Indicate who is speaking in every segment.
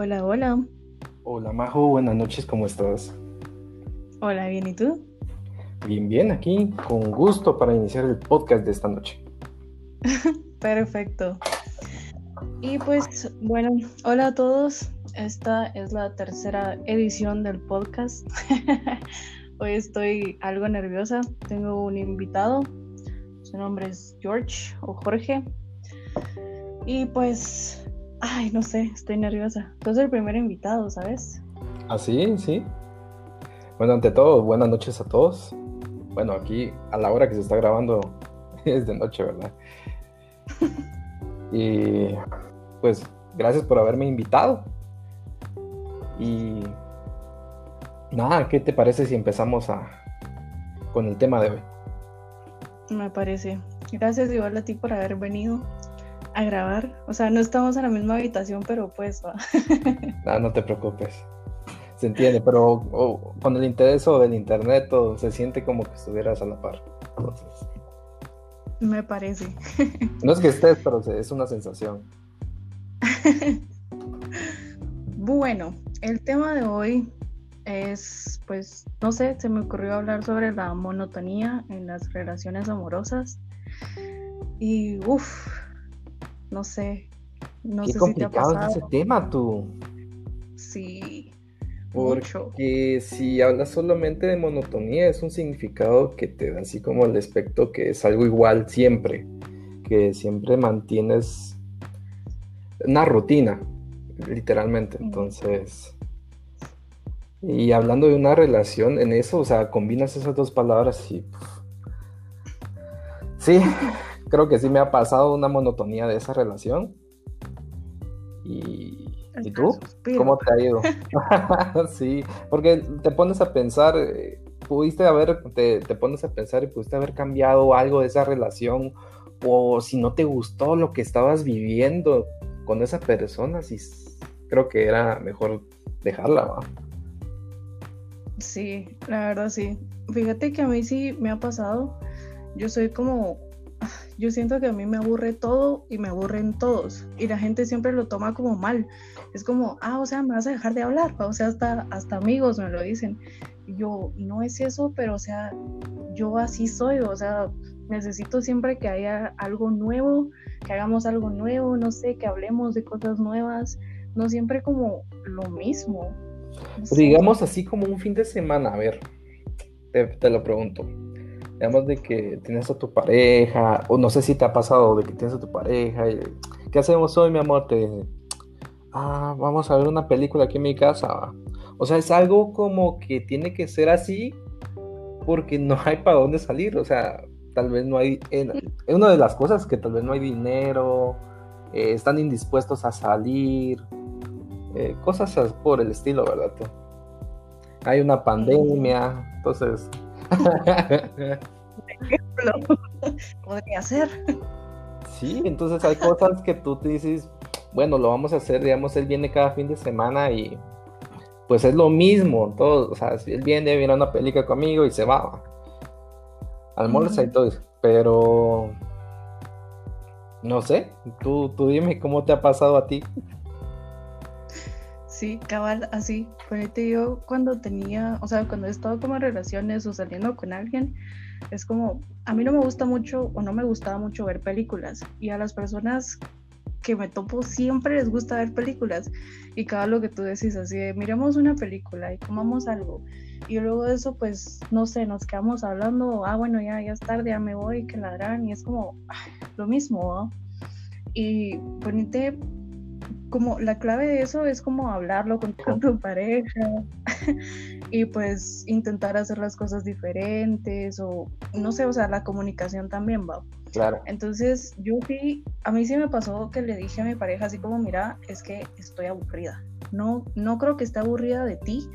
Speaker 1: Hola, hola.
Speaker 2: Hola Majo, buenas noches, ¿cómo estás?
Speaker 1: Hola, bien, ¿y tú?
Speaker 2: Bien, bien, aquí con gusto para iniciar el podcast de esta noche.
Speaker 1: Perfecto. Y pues, bueno, hola a todos. Esta es la tercera edición del podcast. Hoy estoy algo nerviosa. Tengo un invitado. Su nombre es George o Jorge. Y pues, ay, no sé, estoy nerviosa. Tú eres el primer invitado, ¿sabes?
Speaker 2: ¿Ah, sí? Sí. Bueno, ante todo, buenas noches a todos. Bueno, aquí a la hora que se está grabando es de noche, ¿verdad? y pues gracias por haberme invitado. Y nada, ¿qué te parece si empezamos a, con el tema de hoy?
Speaker 1: Me parece. Gracias igual a ti por haber venido a grabar. O sea, no estamos en la misma habitación, pero pues va.
Speaker 2: no, no te preocupes. Se entiende, pero con el interés o del internet o se siente como que estuvieras a la par. Entonces.
Speaker 1: Me parece.
Speaker 2: No es que estés, pero es una sensación.
Speaker 1: bueno, el tema de hoy es, pues, no sé, se me ocurrió hablar sobre la monotonía en las relaciones amorosas. Y, uff, no sé, no
Speaker 2: Qué
Speaker 1: sé
Speaker 2: si te ha pasado. ese tema, tú.
Speaker 1: Sí.
Speaker 2: Porque si hablas solamente de monotonía, es un significado que te da así como el aspecto que es algo igual siempre, que siempre mantienes una rutina, literalmente. Entonces, y hablando de una relación, en eso, o sea, combinas esas dos palabras y... Sí, creo que sí me ha pasado una monotonía de esa relación. Y, ¿y tú? ¿Cómo te ha ido? sí, porque te pones a pensar, eh, pudiste haber, te, te, pones a pensar y pudiste haber cambiado algo de esa relación, o si no te gustó lo que estabas viviendo con esa persona, sí, creo que era mejor dejarla, ¿va?
Speaker 1: Sí, la verdad sí. Fíjate que a mí sí me ha pasado. Yo soy como, yo siento que a mí me aburre todo y me aburren todos. Y la gente siempre lo toma como mal. Es como, ah, o sea, me vas a dejar de hablar. O sea, hasta, hasta amigos me lo dicen. Y yo, no es eso, pero o sea, yo así soy. O sea, necesito siempre que haya algo nuevo, que hagamos algo nuevo, no sé, que hablemos de cosas nuevas. No siempre como lo mismo.
Speaker 2: Digamos así como un fin de semana, a ver, te, lo pregunto. Digamos de que tienes a tu pareja, o no sé si te ha pasado de que tienes a tu pareja, y, ¿qué hacemos hoy, mi amor? Te ah, vamos a ver una película aquí en mi casa. O sea, es algo como que tiene que ser así porque no hay para dónde salir. O sea, tal vez no hay. Es una de las cosas que tal vez no hay dinero, eh, están indispuestos a salir, eh, cosas por el estilo, ¿verdad? Hay una pandemia, entonces...
Speaker 1: ejemplo, podría ser.
Speaker 2: Sí, entonces hay cosas que tú te dices, bueno, lo vamos a hacer, digamos, él viene cada fin de semana y pues es lo mismo, todo, o sea, él viene, viene a una película conmigo y se va, almuerza y todo eso, pero no sé, tú, tú dime cómo te ha pasado a ti.
Speaker 1: Sí, cabal, así. Ponete yo cuando tenía, o sea, cuando he estado como en relaciones o saliendo con alguien, es como, a mí no me gusta mucho o no me gustaba mucho ver películas. Y a las personas que me topo siempre les gusta ver películas. Y cada lo que tú decís, así de, miremos una película y comamos algo. Y luego de eso, pues, no sé, nos quedamos hablando, ah, bueno, ya, ya es tarde, ya me voy, que ladran. Y es como, lo mismo, ¿no? Y ponete como la clave de eso es como hablarlo con, tu pareja y pues intentar hacer las cosas diferentes o no sé, o sea, la comunicación también va.
Speaker 2: Claro.
Speaker 1: Entonces, yo sí, a mí sí me pasó que le dije a mi pareja así como, mira, es que estoy aburrida. No, no creo que esté aburrida de ti,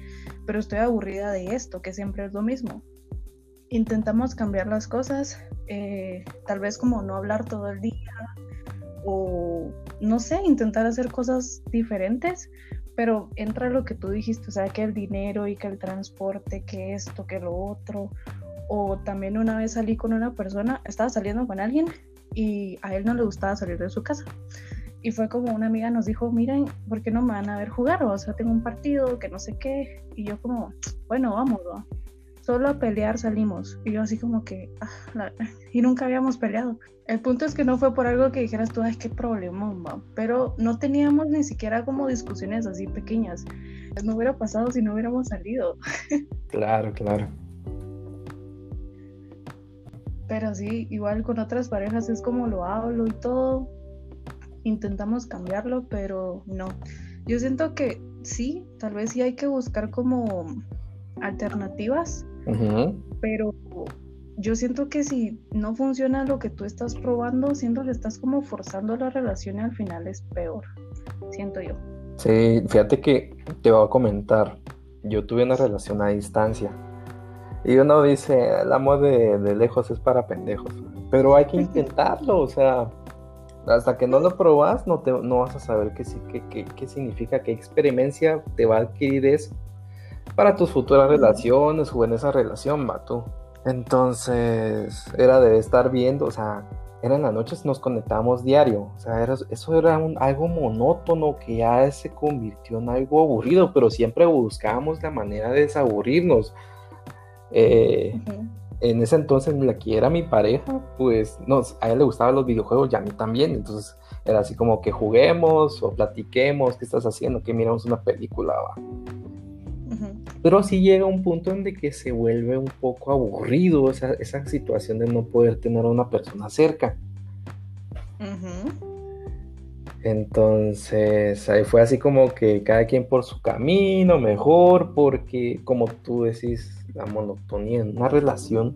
Speaker 1: pero estoy aburrida de esto, que siempre es lo mismo. Intentamos cambiar las cosas, eh, tal vez como no hablar todo el día o no sé, intentar hacer cosas diferentes, pero entra lo que tú dijiste, o sea, que el dinero y que el transporte, que esto, que lo otro, o también una vez salí con una persona, estaba saliendo con alguien y a él no le gustaba salir de su casa. Y fue como una amiga nos dijo, miren, ¿por qué no me van a ver jugar? O sea, tengo un partido, que no sé qué. Y yo como, bueno, vamos, ¿no? Solo a pelear salimos. Y yo así como que, ah, y nunca habíamos peleado. El punto es que no fue por algo que dijeras tú, ay, qué problema, pero no teníamos ni siquiera como discusiones así pequeñas. No hubiera pasado si no hubiéramos salido.
Speaker 2: Claro, claro.
Speaker 1: Pero sí, igual con otras parejas es como lo hablo y todo. Intentamos cambiarlo, pero no. Yo siento que sí, tal vez sí hay que buscar como alternativas, pero yo siento que si no funciona lo que tú estás probando, siento que estás como forzando la relación y al final es peor, siento yo.
Speaker 2: Sí, fíjate que te voy a comentar, yo tuve una relación a distancia. Y uno dice, el amor de, lejos es para pendejos, pero hay que intentarlo, o sea, hasta que no lo probas no, te, no vas a saber qué, qué, qué significa, qué experiencia te va a adquirir eso para tus futuras relaciones o en esa relación, va tú. Entonces, era de estar viendo, o sea, eran las noches, nos conectábamos diario, o sea, eso era algo monótono que ya se convirtió en algo aburrido, pero siempre buscábamos la manera de desaburrirnos. Eh, en ese entonces, la que era mi pareja, pues a ella le gustaban los videojuegos y a mí también, entonces era así como que juguemos o platiquemos, ¿qué estás haciendo? Que miramos una película, va. Pero sí llega un punto en de que se vuelve un poco aburrido esa, esa situación de no poder tener a una persona cerca. Entonces, ahí fue así como que cada quien por su camino, mejor, porque como tú decís, la monotonía en una relación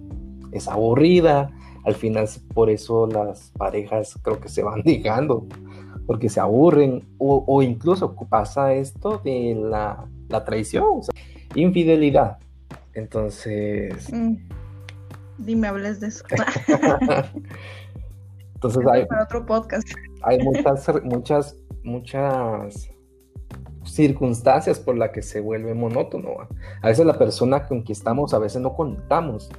Speaker 2: es aburrida. Al final, por eso las parejas creo que se van dejando, porque se aburren, o, incluso pasa esto de la, la traición. O sea, infidelidad. Entonces. Mm.
Speaker 1: Dime, hables de eso.
Speaker 2: Entonces hay.
Speaker 1: Para otro podcast.
Speaker 2: Hay muchas, muchas, muchas circunstancias por las que se vuelve monótono. A veces la persona con quien estamos, a veces no conectamos.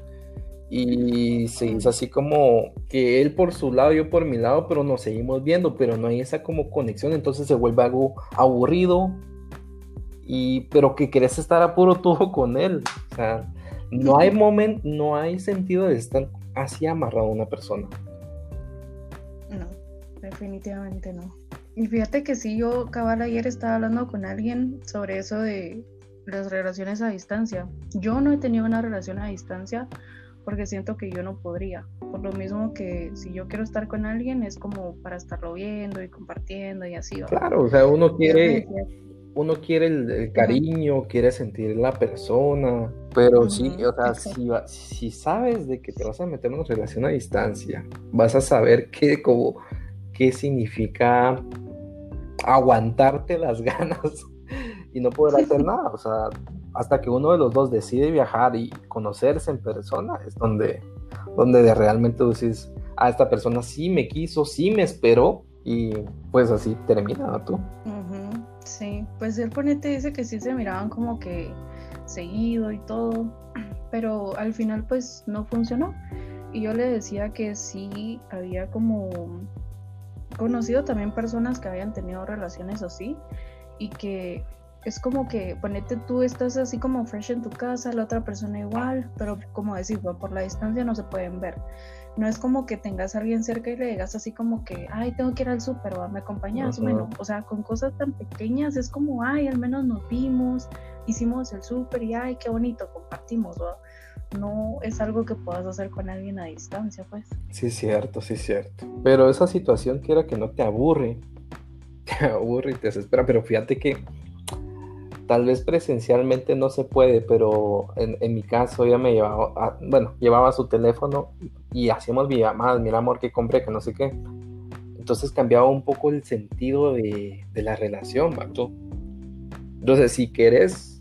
Speaker 2: Y se hizo así como que él por su lado, yo por mi lado, pero nos seguimos viendo, pero no hay esa como conexión, entonces se vuelve algo aburrido, y pero que querés estar a puro tubo con él. O sea, no hay momento, no hay sentido de estar así amarrado a una persona.
Speaker 1: No, definitivamente no. Y fíjate que sí, yo cabal ayer estaba hablando con alguien sobre eso de las relaciones a distancia. Yo no he tenido una relación a distancia porque siento que yo no podría. Por lo mismo que si yo quiero estar con alguien es como para estarlo viendo y compartiendo y así.
Speaker 2: Claro, o sea, uno quiere uno quiere el, cariño, quiere sentir la persona, pero sí, o sea, si, sabes de que te vas a meter en una relación a distancia, vas a saber qué, como, qué significa aguantarte las ganas y no poder hacer nada, o sea, hasta que uno de los dos decide viajar y conocerse en persona, es donde, donde realmente decís, a esta persona sí me quiso, sí me esperó, y pues así termina tú.
Speaker 1: Sí, pues el ponente dice que sí se miraban como que seguido y todo, pero al final pues no funcionó. Y yo le decía que sí había como conocido también personas que habían tenido relaciones así y que es como que ponete tú estás así como fresh en tu casa, la otra persona igual, pero como decir, por la distancia no se pueden ver no es como que tengas a alguien cerca y le digas así como que, ay, tengo que ir al súper, me acompañas, bueno, o sea, con cosas tan pequeñas es como, ay, al menos nos vimos, hicimos el súper y, ay, qué bonito, compartimos, no es algo que puedas hacer con alguien a distancia, pues.
Speaker 2: Sí, es cierto, sí, es cierto. Pero esa situación que era que no te aburre, te aburre y te desespera, pero fíjate que tal vez presencialmente no se puede, pero en, mi caso ella me llevaba, bueno, llevaba su teléfono y hacíamos llamadas, mira amor que compré, que no sé qué. Entonces cambiaba un poco el sentido de, la relación, ¿verdad? Entonces, si querés,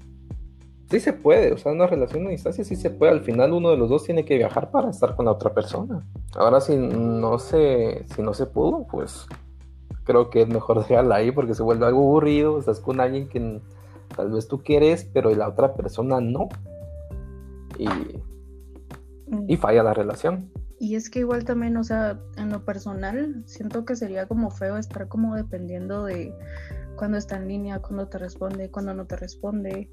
Speaker 2: sí se puede, o sea, una relación a distancia sí se puede. Al final uno de los dos tiene que viajar para estar con la otra persona. Ahora si no se, si no se pudo, pues creo que es mejor dejarla ahí porque se vuelve algo aburrido, estás con alguien que tal vez tú quieres, pero la otra persona no. Y, y mm. falla la relación.
Speaker 1: Y es que igual también, o sea, en lo personal, siento que sería como feo estar como dependiendo de cuando está en línea, cuando te responde, cuando no te responde.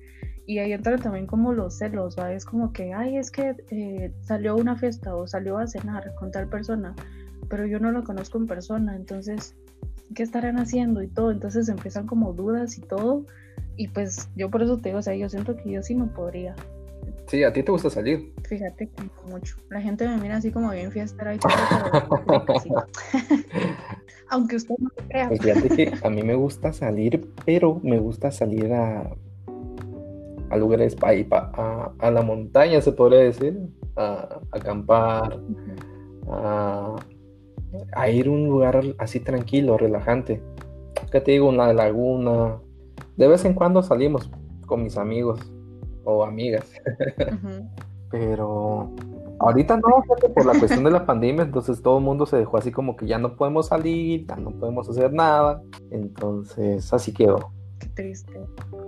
Speaker 1: Y ahí entra también como los celos, ¿va? Es como que, ay, es que eh, salió a una fiesta o salió a cenar con tal persona, pero yo no lo conozco en persona, entonces, ¿qué estarán haciendo y todo? Entonces empiezan como dudas y todo. Y pues yo por eso te digo, o sea, yo siento que yo sí no podría.
Speaker 2: Sí, a ti te gusta salir.
Speaker 1: Fíjate que mucho. La gente me mira así como bien fiestera y todo, pero Aunque usted no lo crea.
Speaker 2: Pues fíjate que a mí me gusta salir, pero me gusta salir a, a lugares a, a, la montaña, se podría decir, a, acampar, a, a ir a un lugar así tranquilo, relajante. ¿Qué te digo? Una laguna. De vez en cuando salimos con mis amigos o amigas. Pero ahorita no, por la cuestión de la pandemia, entonces todo el mundo se dejó así como que ya no podemos salir, ya no podemos hacer nada. Entonces así quedó.
Speaker 1: Qué triste.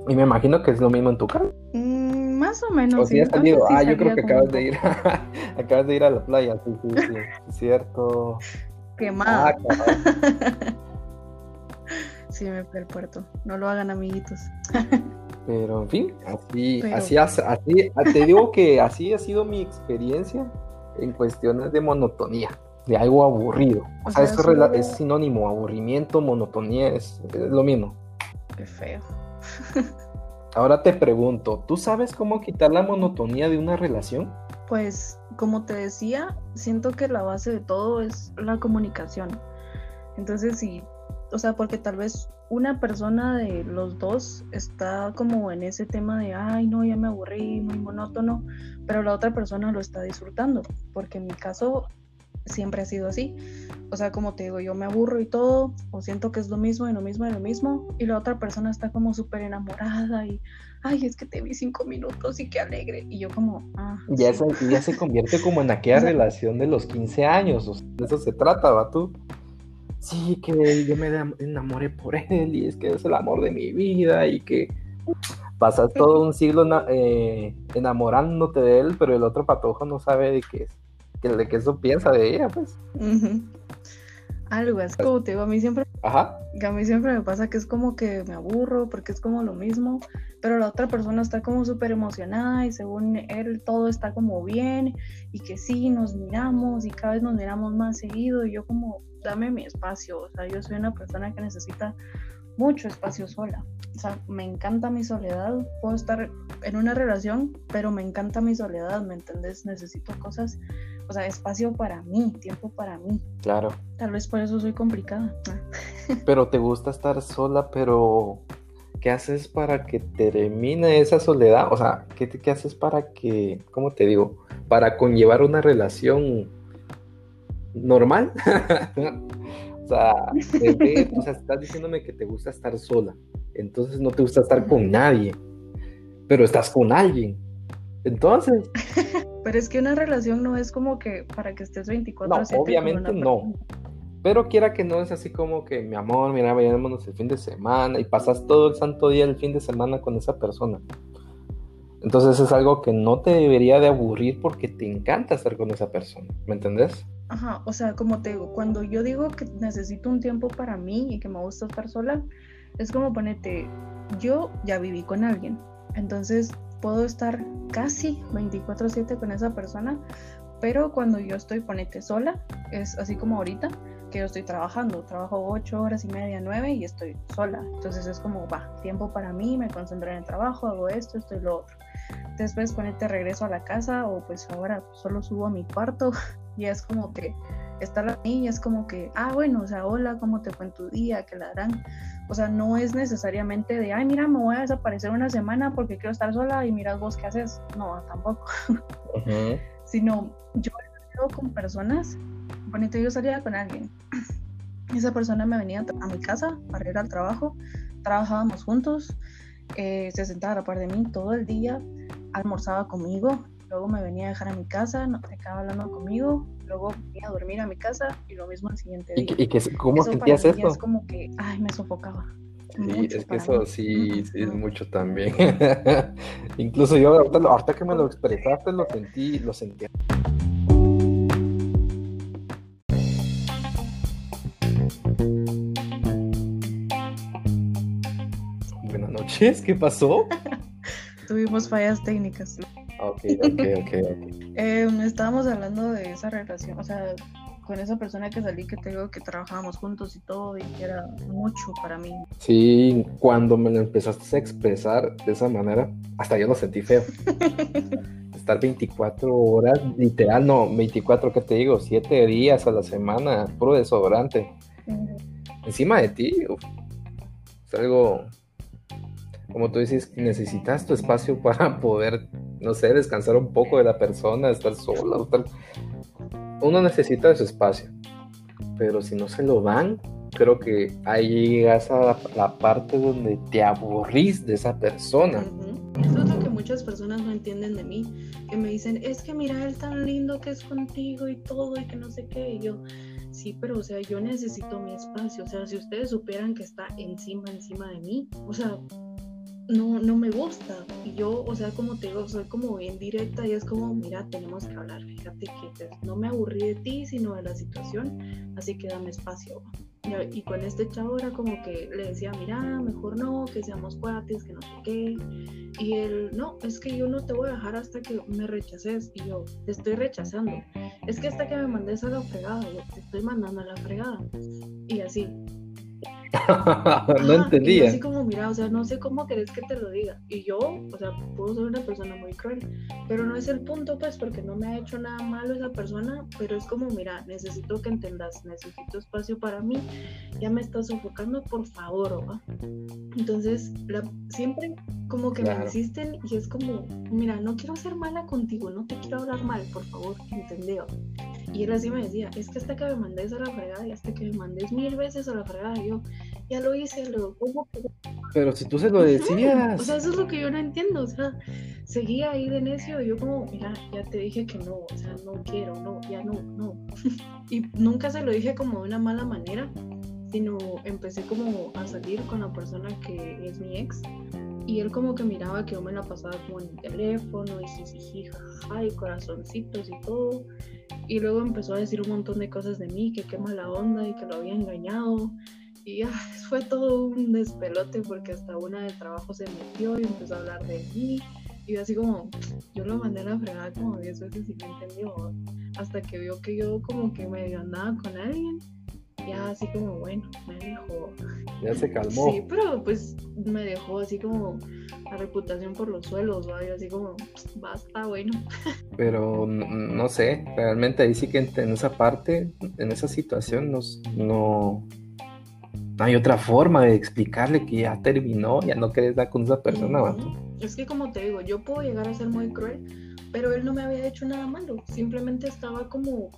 Speaker 2: Y me imagino que es lo mismo en tu caso.
Speaker 1: Mm, más o menos.
Speaker 2: O si has salido. ah, yo creo que acabas de ir. acabas de ir a la playa, sí, sí, sí. Es cierto.
Speaker 1: Quemada. Ah, sí, me fui al puerto. No lo hagan, amiguitos.
Speaker 2: Pero en fin, así, así, así, te digo que así ha sido mi experiencia en cuestiones de monotonía, de algo aburrido. O, sea, eso es, sinónimo, aburrimiento, monotonía, es, lo mismo.
Speaker 1: Qué feo.
Speaker 2: Ahora te pregunto, ¿tú sabes cómo quitar la monotonía de una relación?
Speaker 1: Pues, como te decía, siento que la base de todo es la comunicación. Entonces, sí, o sea, porque tal vez una persona de los dos está como en ese tema de, ay, no, ya me aburrí, muy monótono, pero la otra persona lo está disfrutando, porque en mi caso siempre ha sido así. O sea, como te digo, yo me aburro y todo, o siento que es lo mismo y lo mismo y lo mismo, y la otra persona está como súper enamorada y, ay, es que te vi cinco minutos y qué alegre. Y yo como, ah.
Speaker 2: Ya, se, ya se convierte como en aquella relación de los 15 años, de eso se trata, ¿va tú? Sí, que yo me enamoré por él y es que es el amor de mi vida y que pasas todo un siglo eh, enamorándote de él, pero el otro patojo no sabe de qué es, de qué eso piensa de ella, pues.
Speaker 1: Algo es como te digo, a mí siempre,
Speaker 2: Ajá.
Speaker 1: a mí siempre me pasa que es como que me aburro porque es como lo mismo, pero la otra persona está como súper emocionada y según él todo está como bien y que sí, nos miramos y cada vez nos miramos más seguido y yo como, dame mi espacio, o sea, yo soy una persona que necesita mucho espacio sola, o sea, me encanta mi soledad, puedo estar en una relación, pero me encanta mi soledad, ¿me entendés? Necesito cosas, o sea, espacio para mí, tiempo para mí.
Speaker 2: Claro.
Speaker 1: Tal vez por eso soy complicada.
Speaker 2: pero te gusta estar sola, pero ¿qué haces para que termine esa soledad? O sea, ¿qué, qué haces para que, ¿cómo te digo? Para conllevar una relación normal. o, sea, o sea, estás diciéndome que te gusta estar sola. Entonces no te gusta estar con nadie. Pero estás con alguien. Entonces.
Speaker 1: Pero es que una relación no es como que para que estés 24
Speaker 2: No, obviamente no. Pero quiera que no es así como que, mi amor, mira, vayámonos el fin de semana y pasas todo el santo día el fin de semana con esa persona. Entonces es algo que no te debería de aburrir porque te encanta estar con esa persona, ¿me entendés?
Speaker 1: Ajá, o sea, como te digo, cuando yo digo que necesito un tiempo para mí y que me gusta estar sola, es como ponete, yo ya viví con alguien, entonces puedo estar casi 24/7 con esa persona, pero cuando yo estoy ponete sola, es así como ahorita, que yo estoy trabajando, trabajo 8 horas y media, 9 y estoy sola, entonces es como, va, tiempo para mí, me concentro en el trabajo, hago esto, esto y lo otro. Después ponete regreso a la casa o pues ahora solo subo a mi cuarto y es como que está la niña, es como que, ah, bueno, o sea, hola, ¿cómo te fue en tu día? Que la harán. O sea, no es necesariamente de, ay, mira, me voy a desaparecer una semana porque quiero estar sola y miras vos qué haces. No, tampoco. Sino, yo he con personas, bonito, yo salía con alguien. Esa persona me venía a mi casa para ir al trabajo, trabajábamos juntos, eh, se sentaba a la par de mí todo el día, almorzaba conmigo, luego me venía a dejar a mi casa, no, estaba hablando conmigo, luego fui a dormir a mi casa y lo mismo al siguiente día.
Speaker 2: ¿Y, que, cómo sentías para?
Speaker 1: Es como que, ay, me sofocaba.
Speaker 2: Sí, es que eso sí, sí es mucho también. Incluso yo ahorita, que me lo expresaste lo sentí, lo sentí. Buenas noches, ¿qué pasó?
Speaker 1: Tuvimos fallas técnicas.
Speaker 2: Ok, ok, ok,
Speaker 1: Eh, estábamos hablando de esa relación, o sea, con esa persona que salí que te digo que trabajábamos juntos y todo y que era mucho para mí.
Speaker 2: Sí, cuando me lo empezaste a expresar de esa manera, hasta yo lo sentí feo. Estar 24 horas, literal, no, 24, ¿qué te digo? 7 días a la semana, puro desodorante. Encima de ti, es algo, como tú dices, necesitas tu espacio para poder, no sé, descansar un poco de la persona, estar sola, estar uno necesita su espacio, pero si no se lo dan, creo que ahí llegas a la, parte donde te aburrís de esa persona.
Speaker 1: Eso es lo que muchas personas no entienden de mí, que me dicen, es que mira él tan lindo que es contigo y todo y que no sé qué, y yo, sí, pero o sea, yo necesito mi espacio, o sea, si ustedes supieran que está encima, encima de mí, o sea, no, no me gusta. Y yo, o sea, como te digo, soy como bien directa y es como, mira, tenemos que hablar, fíjate que pues, no me aburrí de ti, sino de la situación, así que dame espacio. Y, con este chavo era como que le decía, mira, mejor no, que seamos cuates, que no sé qué. Y él, no, es que yo no te voy a dejar hasta que me rechaces. Y yo, te estoy rechazando. Es que hasta que me mandes a la fregada, yo te estoy mandando a la fregada. Y así,
Speaker 2: no entendía.
Speaker 1: así como, mira, o sea, no sé cómo querés que te lo diga. Y yo, o sea, puedo ser una persona muy cruel, pero no es el punto, pues, porque no me ha hecho nada malo esa persona, pero es como, mira, necesito que entendas, necesito espacio para mí, ya me estás sofocando, por favor, ¿va? Entonces, siempre como que me insisten y es como, mira, no quiero ser mala contigo, no te quiero hablar mal, por favor, entendió. Y él así me decía, es que hasta que me mandes a la fregada y hasta que me mandes mil veces a la fregada, yo ya lo hice, lo ¿cómo?
Speaker 2: Pero si tú se lo decías.
Speaker 1: O sea, eso es lo que yo no entiendo, o sea, seguía ahí de necio y yo como, mira, ya te dije que no, o sea, no quiero, no, ya no, no. y nunca se lo dije como de una mala manera, sino empecé como a salir con la persona que es mi ex y él como que miraba que yo me la pasaba como en el teléfono y jiji, jajaja, y corazoncitos y todo. Y luego empezó a decir un montón de cosas de mí, que qué mala onda y que lo había engañado. Y ah, fue todo un despelote porque hasta una de trabajo se metió y empezó a hablar de mí. Y así como, yo lo mandé a la fregada como 10 veces y no entendió. Hasta que vio que yo como que medio andaba con alguien ya así como, bueno, me dejó.
Speaker 2: Ya se calmó.
Speaker 1: Sí, pero pues me dejó así como la reputación por los suelos, ¿va? así como, basta, bueno.
Speaker 2: Pero no sé, realmente ahí sí que en esa parte, en esa situación, nos, no, no hay otra forma de explicarle que ya terminó, ya no querés dar con esa persona, ¿va?
Speaker 1: Es que como te digo, yo puedo llegar a ser muy cruel, pero él no me había hecho nada malo, simplemente estaba como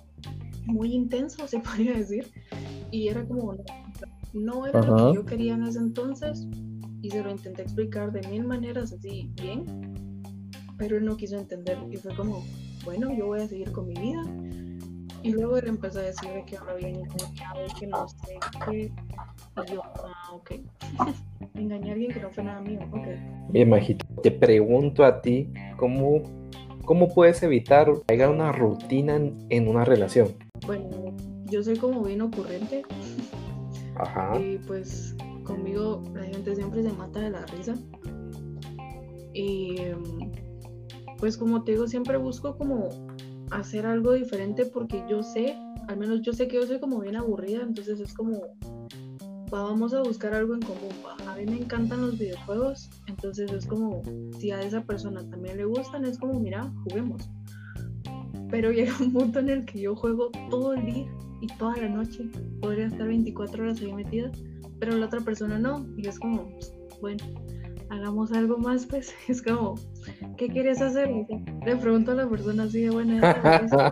Speaker 1: muy intenso, se podría decir, y era como, no, era lo que yo quería en ese entonces, y se lo intenté explicar de mil maneras así bien, pero él no quiso entender, y fue como, bueno, yo voy a seguir con mi vida. Y luego él empezó a decir que ahora bien que no sé qué. Y yo, ah, ok. Engañé a alguien que no fue nada mío, ok.
Speaker 2: Bien, Majito, te pregunto a ti, ¿cómo, cómo puedes evitar que haya una rutina en una relación?
Speaker 1: Bueno, yo soy como bien ocurrente.
Speaker 2: Ajá.
Speaker 1: Y pues conmigo la gente siempre se mata de la risa. Y pues como te digo, siempre busco como hacer algo diferente porque yo sé, al menos yo sé que yo soy como bien aburrida, entonces es como, vamos a buscar algo en común. A mí me encantan los videojuegos, entonces es como, si a esa persona también le gustan, es como, mira, juguemos pero llega un punto en el que yo juego todo el día y toda la noche. Podría estar 24 horas ahí metida, pero la otra persona no. Y es como, bueno, hagamos algo más, pues. Es como, ¿qué quieres hacer? Le pregunto a la persona así de buena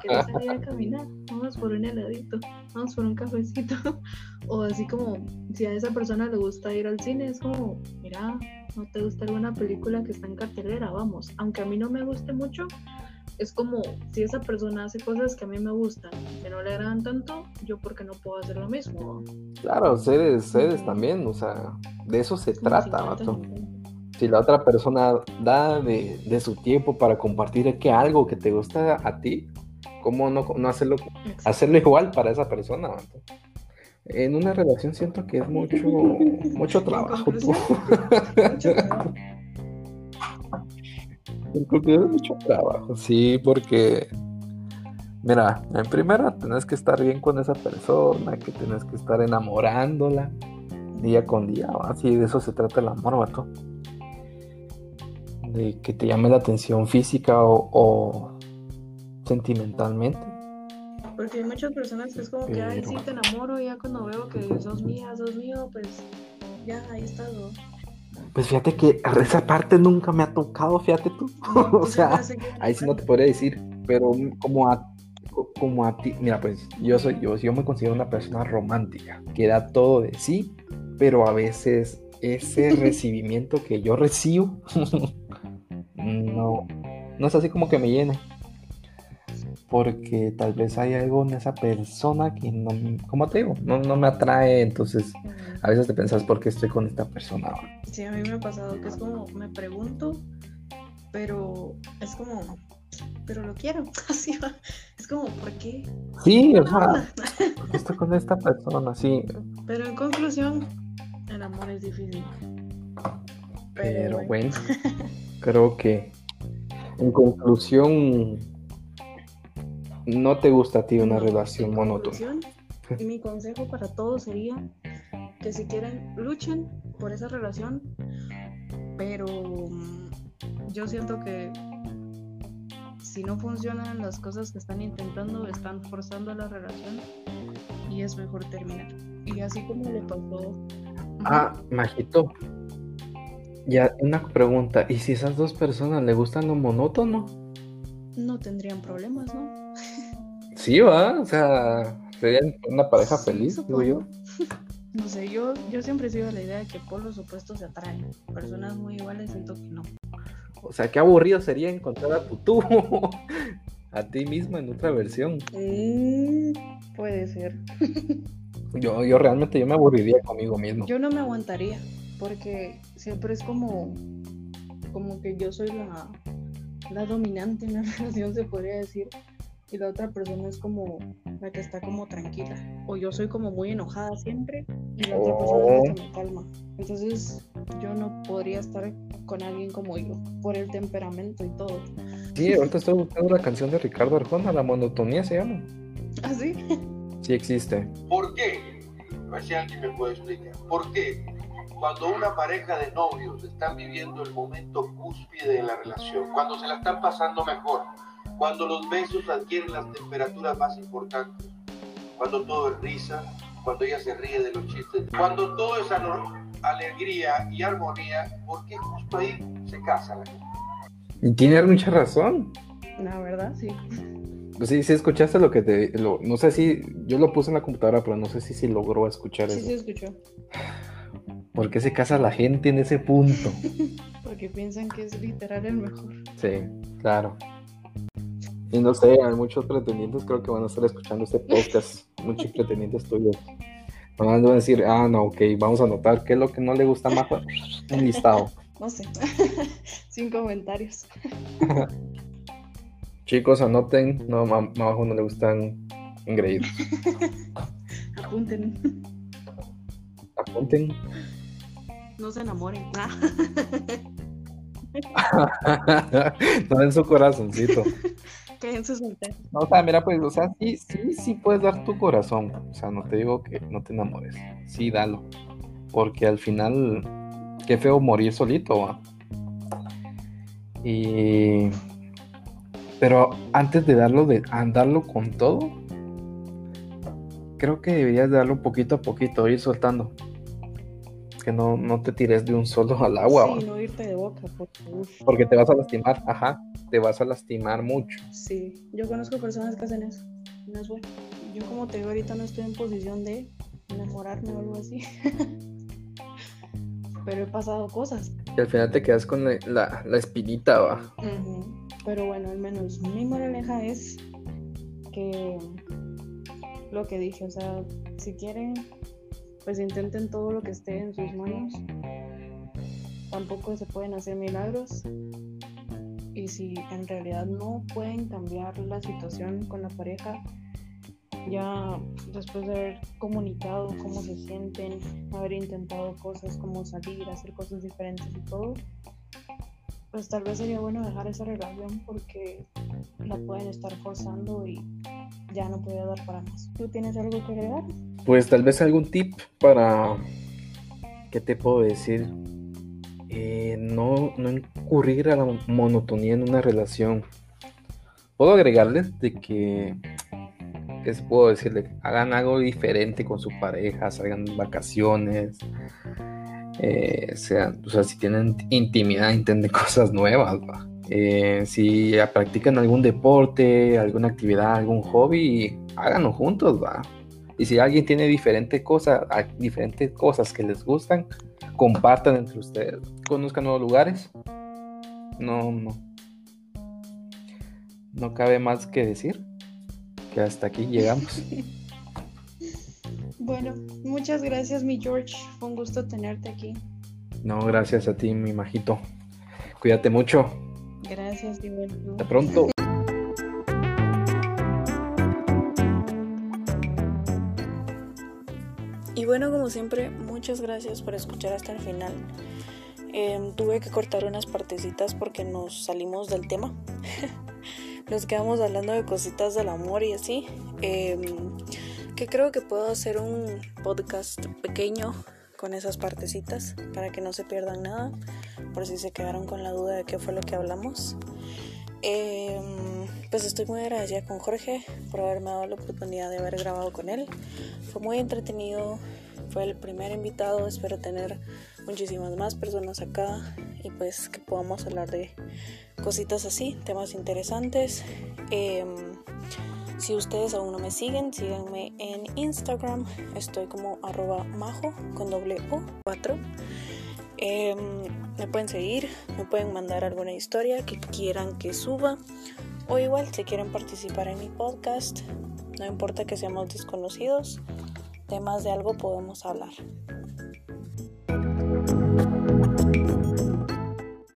Speaker 1: ¿quieres salir a caminar? Vamos por un heladito, vamos por un cafecito. O así como, si a esa persona le gusta ir al cine, es como, mira, ¿no te gusta alguna película que está en cartelera? Vamos. Aunque a mí no me guste mucho, es como si esa persona hace cosas que a mí me gustan, que no le agradan tanto, yo porque no puedo hacer lo mismo.
Speaker 2: Claro, seres, seres también, o sea, de eso se trata, vato. Si la otra persona da de, su tiempo para compartir que algo que te gusta a ti, ¿cómo no, no hacerlo, hacerlo igual para esa persona? En una relación siento que es mucho, mucho trabajo. Tú. mucho trabajo. En mucho trabajo, sí, porque Mira, en primera tenés que estar bien con esa persona, que tenés que estar enamorándola día con día, así de eso se trata el amor, vato. De que te llame la atención física o, sentimentalmente.
Speaker 1: Porque hay muchas personas que es como que, ay, sí, te enamoro, ya cuando veo que sos mía, sos mío, pues ya, ahí estás, ¿no?
Speaker 2: Pues fíjate que esa parte nunca me ha tocado, fíjate tú. o pues sea, ahí sí no te podría decir, pero como a como a ti, mira, pues yo soy, yo, yo me considero una persona romántica, que da todo de sí, pero a veces ese recibimiento que yo recibo, no, no es así como que me llene. Porque tal vez hay algo en esa persona que no, como te digo, no, no me atrae. Entonces, a veces te pensás por qué estoy con esta persona.
Speaker 1: Sí, a mí me ha pasado que es como, me pregunto, pero es como, pero lo quiero. Así va. Es como, ¿por qué?
Speaker 2: Sí, o sea, estoy con esta persona, sí.
Speaker 1: Pero en conclusión, el amor es difícil.
Speaker 2: Pero, bueno. creo que en conclusión, no te gusta a ti una relación monótona.
Speaker 1: Mi consejo para todos sería que si quieren, luchen por esa relación, pero mm, yo siento que si no funcionan las cosas que están intentando, están forzando la relación y es mejor terminar. Y así como le pasó.
Speaker 2: Ah, Majito. Ya, una pregunta. ¿Y si esas dos personas le gustan lo monótono?
Speaker 1: No tendrían problemas, ¿no?
Speaker 2: Sí, va. O sea, serían una pareja feliz, digo yo.
Speaker 1: No sé, yo, yo siempre he sido la idea de que por los opuestos se atraen. Personas muy iguales siento que no.
Speaker 2: O sea, qué aburrido sería encontrar a tu tú, a ti mismo en otra versión.
Speaker 1: Mm, puede ser.
Speaker 2: yo, yo realmente yo me aburriría conmigo mismo.
Speaker 1: Yo no me aguantaría, porque siempre es como, como que yo soy la, la dominante en la relación, se podría decir y la otra persona es como la que está como tranquila. O yo soy como muy enojada siempre y la otra persona es la que me calma. Entonces yo no podría estar con alguien como yo por el temperamento y todo.
Speaker 2: Sí, ahorita estoy buscando la canción de Ricardo Arjona, La monotonía se llama.
Speaker 1: ¿Ah, sí?
Speaker 2: Sí existe.
Speaker 3: ¿Por qué? A ver si alguien me puede explicar. ¿Por qué? Cuando una pareja de novios están viviendo el momento cúspide de la relación, cuando se la están pasando mejor, cuando los besos adquieren las temperaturas más importantes, cuando todo es risa, cuando ella se ríe de los chistes, cuando todo es alegría y armonía, porque justo ahí se casa la gente.
Speaker 2: Y tiene mucha razón.
Speaker 1: La verdad, sí.
Speaker 2: Pues sí, sí escuchaste lo que te... no sé si... Yo lo puse en la computadora, pero no sé si, si logró escuchar
Speaker 1: eso.
Speaker 2: Sí,
Speaker 1: sí escuchó.
Speaker 2: ¿Por qué se casa la gente en ese punto?
Speaker 1: Porque piensan que es literal el mejor.
Speaker 2: Sí, claro. Y no sé, hay muchos pretendientes creo que van a estar escuchando este podcast, muchos pretendientes tuyos. Van a decir, ah, no, ok, vamos a anotar qué es lo que no le gusta más. Un listado.
Speaker 1: No sé, sin comentarios.
Speaker 2: Chicos, anoten, no, abajo no le gustan engreídos.
Speaker 1: Apunten.
Speaker 2: Apunten.
Speaker 1: No se enamoren.
Speaker 2: no en su corazoncito.
Speaker 1: No,
Speaker 2: o sea, mira, pues, o sea, sí, sí, sí puedes dar tu corazón. O sea, no te digo que no te enamores. Sí, dalo. Porque al final, qué feo morir solito, Y. Pero antes de darlo, de andarlo con todo, creo que deberías darlo poquito a poquito, ir soltando que no, no te tires de un solo al agua.
Speaker 1: Sí, no irte de boca,
Speaker 2: porque te vas a lastimar, ajá, te vas a lastimar mucho.
Speaker 1: Sí, yo conozco personas que hacen eso, no es bueno. Yo como te digo ahorita no estoy en posición de enamorarme o algo así. Pero he pasado cosas.
Speaker 2: Y al final te quedas con la, la, espinita, va.
Speaker 1: Pero bueno, al menos mi moraleja es que lo que dije, o sea, si quieren pues intenten todo lo que esté en sus manos. Tampoco se pueden hacer milagros. Y si en realidad no pueden cambiar la situación con la pareja, ya después de haber comunicado cómo se sienten, haber intentado cosas como salir, hacer cosas diferentes y todo, pues tal vez sería bueno dejar esa relación porque la pueden estar forzando y ya no puede dar para más. ¿Tú tienes algo que agregar?
Speaker 2: Pues tal vez algún tip para, ¿qué te puedo decir? Eh, no, no incurrir a la monotonía en una relación. Puedo agregarles de que les puedo decirle? Hagan algo diferente con su pareja, salgan vacaciones, eh, sean, o sea, si tienen intimidad, intenten cosas nuevas, eh, si practican algún deporte, alguna actividad, algún hobby, háganlo juntos, va. Y si alguien tiene diferentes cosas, diferentes cosas que les gustan, compartan entre ustedes. Conozcan nuevos lugares. No, no. No cabe más que decir que hasta aquí llegamos.
Speaker 1: Bueno, muchas gracias, mi George. Fue un gusto tenerte aquí.
Speaker 2: No, gracias a ti, mi majito. Cuídate mucho.
Speaker 1: Gracias, Diego.
Speaker 2: Hasta pronto.
Speaker 1: Y bueno, como siempre, muchas gracias por escuchar hasta el final. Em, tuve que cortar unas partecitas porque nos salimos del tema. nos quedamos hablando de cositas del amor y así. Em, que creo que puedo hacer un podcast pequeño con esas partecitas para que no se pierdan nada, por si se quedaron con la duda de qué fue lo que hablamos. Em, pues estoy muy agradecida con Jorge por haberme dado la oportunidad de haber grabado con él. Fue muy entretenido, fue el primer invitado, espero tener muchísimas más personas acá y pues que podamos hablar de cositas así, temas interesantes. Em, si ustedes aún no me siguen, síganme en Instagram. Estoy como arroba majo con doble O 4. Em, me pueden seguir, me pueden mandar alguna historia que quieran que suba. O igual si quieren participar en mi podcast, no importa que seamos desconocidos, temas de algo podemos hablar.